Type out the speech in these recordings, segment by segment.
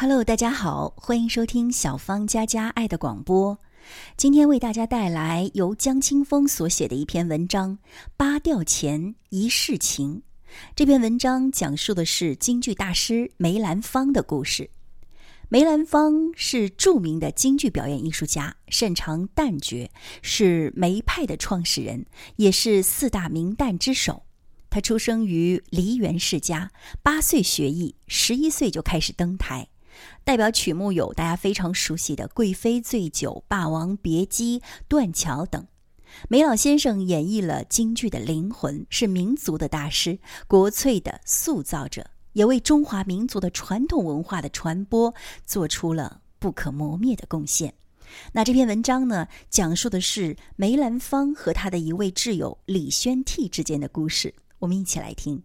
Hello，大家好，欢迎收听小芳家家爱的广播。今天为大家带来由江清风所写的一篇文章《八调前一世情》。这篇文章讲述的是京剧大师梅兰芳的故事。梅兰芳是著名的京剧表演艺术家，擅长旦角，是梅派的创始人，也是四大名旦之首。他出生于梨园世家，八岁学艺，十一岁就开始登台。代表曲目有大家非常熟悉的《贵妃醉酒》《霸王别姬》《断桥》等。梅老先生演绎了京剧的灵魂，是民族的大师，国粹的塑造者，也为中华民族的传统文化的传播做出了不可磨灭的贡献。那这篇文章呢，讲述的是梅兰芳和他的一位挚友李宣替之间的故事。我们一起来听。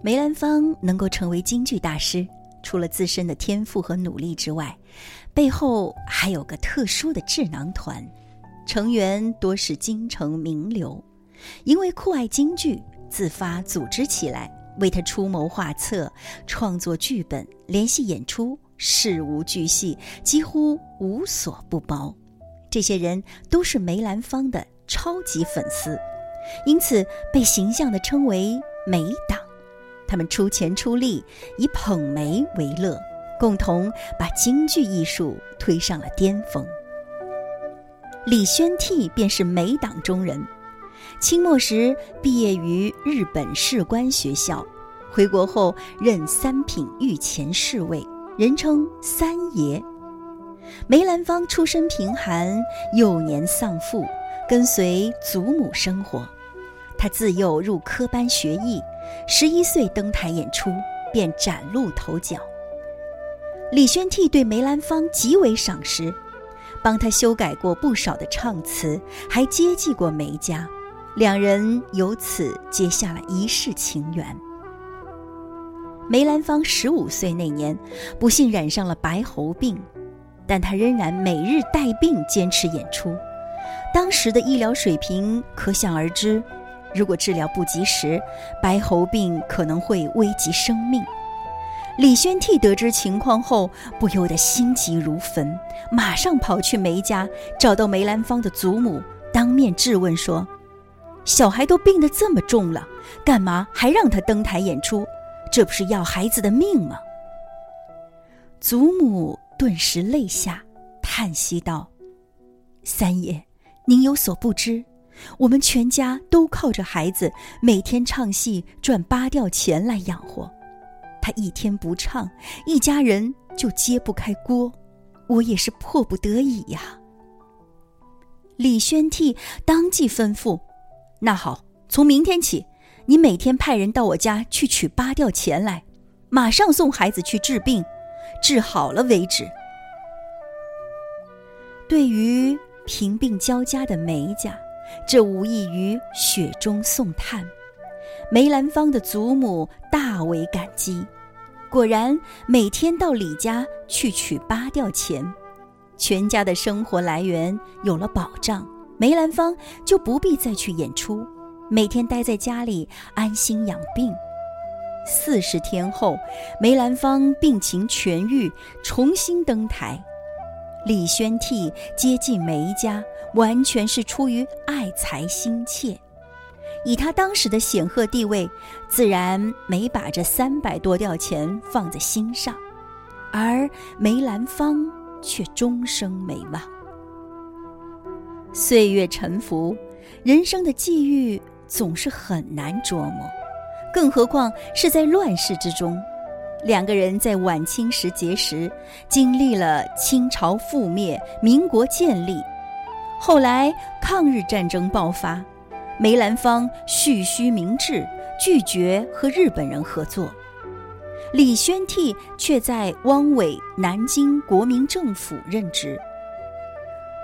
梅兰芳能够成为京剧大师，除了自身的天赋和努力之外，背后还有个特殊的智囊团，成员多是京城名流，因为酷爱京剧，自发组织起来，为他出谋划策、创作剧本、联系演出，事无巨细，几乎无所不包。这些人都是梅兰芳的超级粉丝，因此被形象地称为“梅党”。他们出钱出力，以捧梅为乐，共同把京剧艺术推上了巅峰。李宣替便是梅党中人，清末时毕业于日本士官学校，回国后任三品御前侍卫，人称三爷。梅兰芳出身贫寒，幼年丧父，跟随祖母生活。他自幼入科班学艺。十一岁登台演出，便崭露头角。李宣替对梅兰芳极为赏识，帮他修改过不少的唱词，还接济过梅家，两人由此结下了一世情缘。梅兰芳十五岁那年，不幸染上了白喉病，但他仍然每日带病坚持演出。当时的医疗水平可想而知。如果治疗不及时，白喉病可能会危及生命。李宣替得知情况后，不由得心急如焚，马上跑去梅家，找到梅兰芳的祖母，当面质问说：“小孩都病得这么重了，干嘛还让他登台演出？这不是要孩子的命吗？”祖母顿时泪下，叹息道：“三爷，您有所不知。”我们全家都靠着孩子每天唱戏赚八吊钱来养活，他一天不唱，一家人就揭不开锅，我也是迫不得已呀。李宣替当即吩咐：“那好，从明天起，你每天派人到我家去取八吊钱来，马上送孩子去治病，治好了为止。”对于贫病交加的梅家。这无异于雪中送炭，梅兰芳的祖母大为感激。果然，每天到李家去取八吊钱，全家的生活来源有了保障。梅兰芳就不必再去演出，每天待在家里安心养病。四十天后，梅兰芳病情痊愈，重新登台。李宣替接近梅家，完全是出于爱才心切。以他当时的显赫地位，自然没把这三百多吊钱放在心上。而梅兰芳却终生没忘。岁月沉浮，人生的际遇总是很难琢磨，更何况是在乱世之中。两个人在晚清时结识，经历了清朝覆灭、民国建立，后来抗日战争爆发，梅兰芳蓄须明志，拒绝和日本人合作，李宣替却在汪伪南京国民政府任职。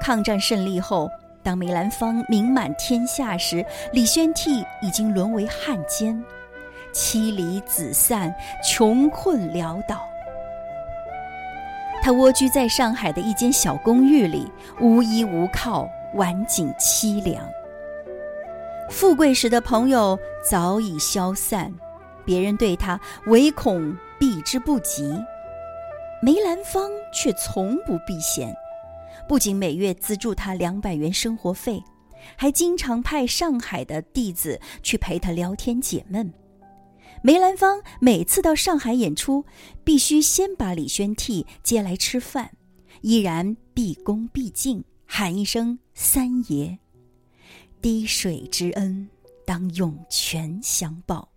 抗战胜利后，当梅兰芳名满天下时，李宣替已经沦为汉奸。妻离子散，穷困潦倒。他蜗居在上海的一间小公寓里，无依无靠，晚景凄凉。富贵时的朋友早已消散，别人对他唯恐避之不及。梅兰芳却从不避嫌，不仅每月资助他两百元生活费，还经常派上海的弟子去陪他聊天解闷。梅兰芳每次到上海演出，必须先把李宣替接来吃饭，依然毕恭毕敬，喊一声“三爷”，滴水之恩，当涌泉相报。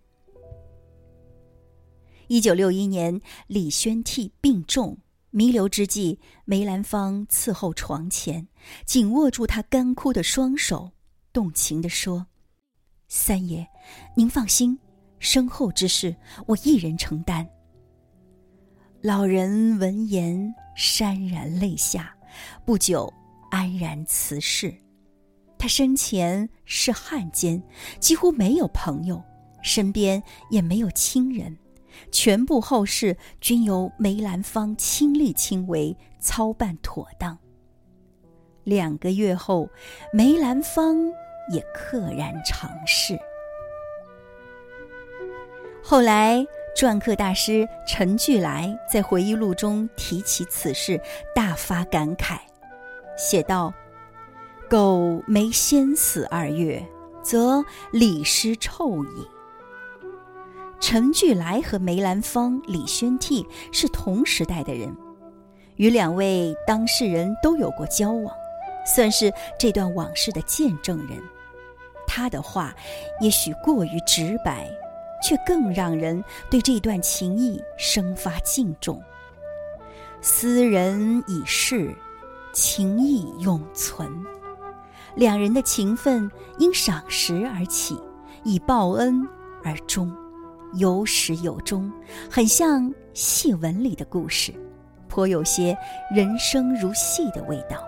一九六一年，李宣替病重，弥留之际，梅兰芳伺候床前，紧握住他干枯的双手，动情地说：“三爷，您放心，身后之事我一人承担。”老人闻言潸然泪下，不久安然辞世。他生前是汉奸，几乎没有朋友，身边也没有亲人。全部后事均由梅兰芳亲力亲为操办妥当。两个月后，梅兰芳也溘然长逝。后来，篆刻大师陈巨来在回忆录中提起此事，大发感慨，写道：“苟没先死二月，则李师臭矣。”陈巨来和梅兰芳、李宣替是同时代的人，与两位当事人都有过交往，算是这段往事的见证人。他的话也许过于直白，却更让人对这段情谊生发敬重。斯人已逝，情谊永存。两人的情分因赏识而起，以报恩而终。有始有终，很像戏文里的故事，颇有些人生如戏的味道。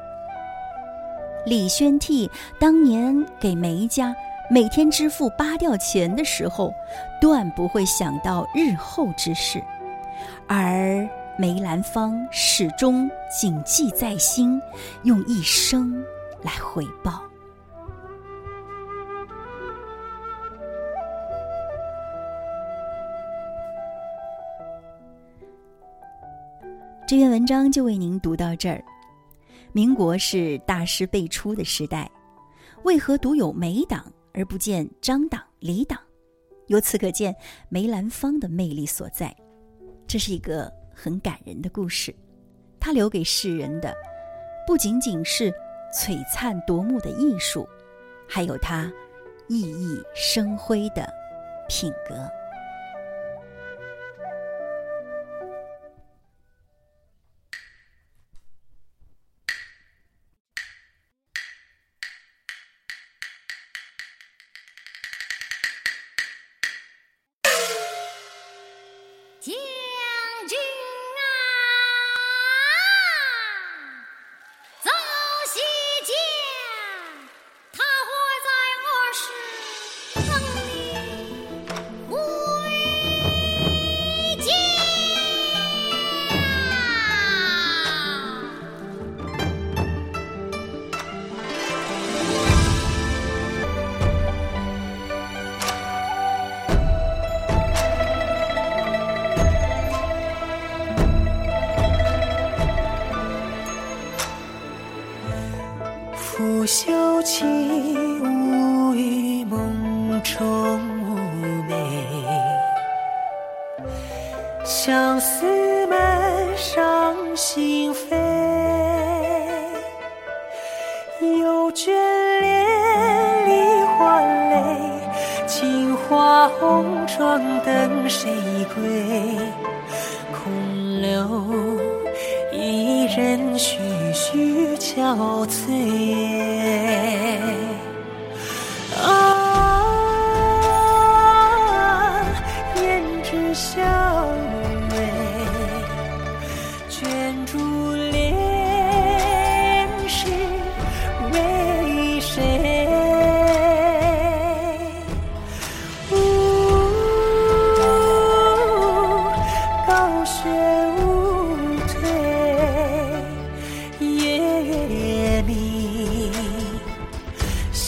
李宣替当年给梅家每天支付八吊钱的时候，断不会想到日后之事，而梅兰芳始终谨记在心，用一生来回报。这篇文章就为您读到这儿。民国是大师辈出的时代，为何独有梅党而不见张党、李党？由此可见梅兰芳的魅力所在。这是一个很感人的故事，他留给世人的不仅仅是璀璨夺目的艺术，还有他熠熠生辉的品格。起舞于梦中妩媚，相思满上心扉。又眷恋梨花泪，青花红妆等谁归？空留人徐徐憔悴。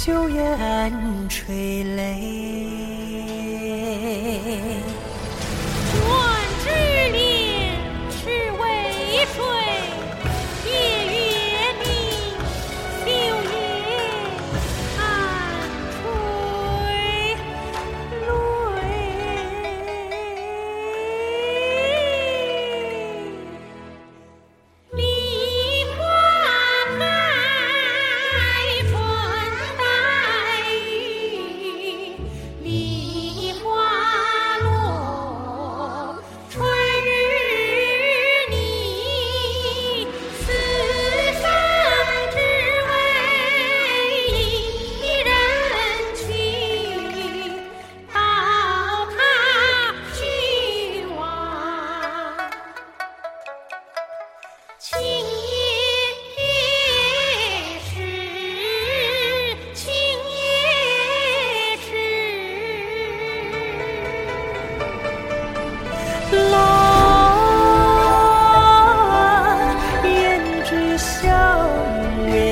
秋雁垂泪。笑月，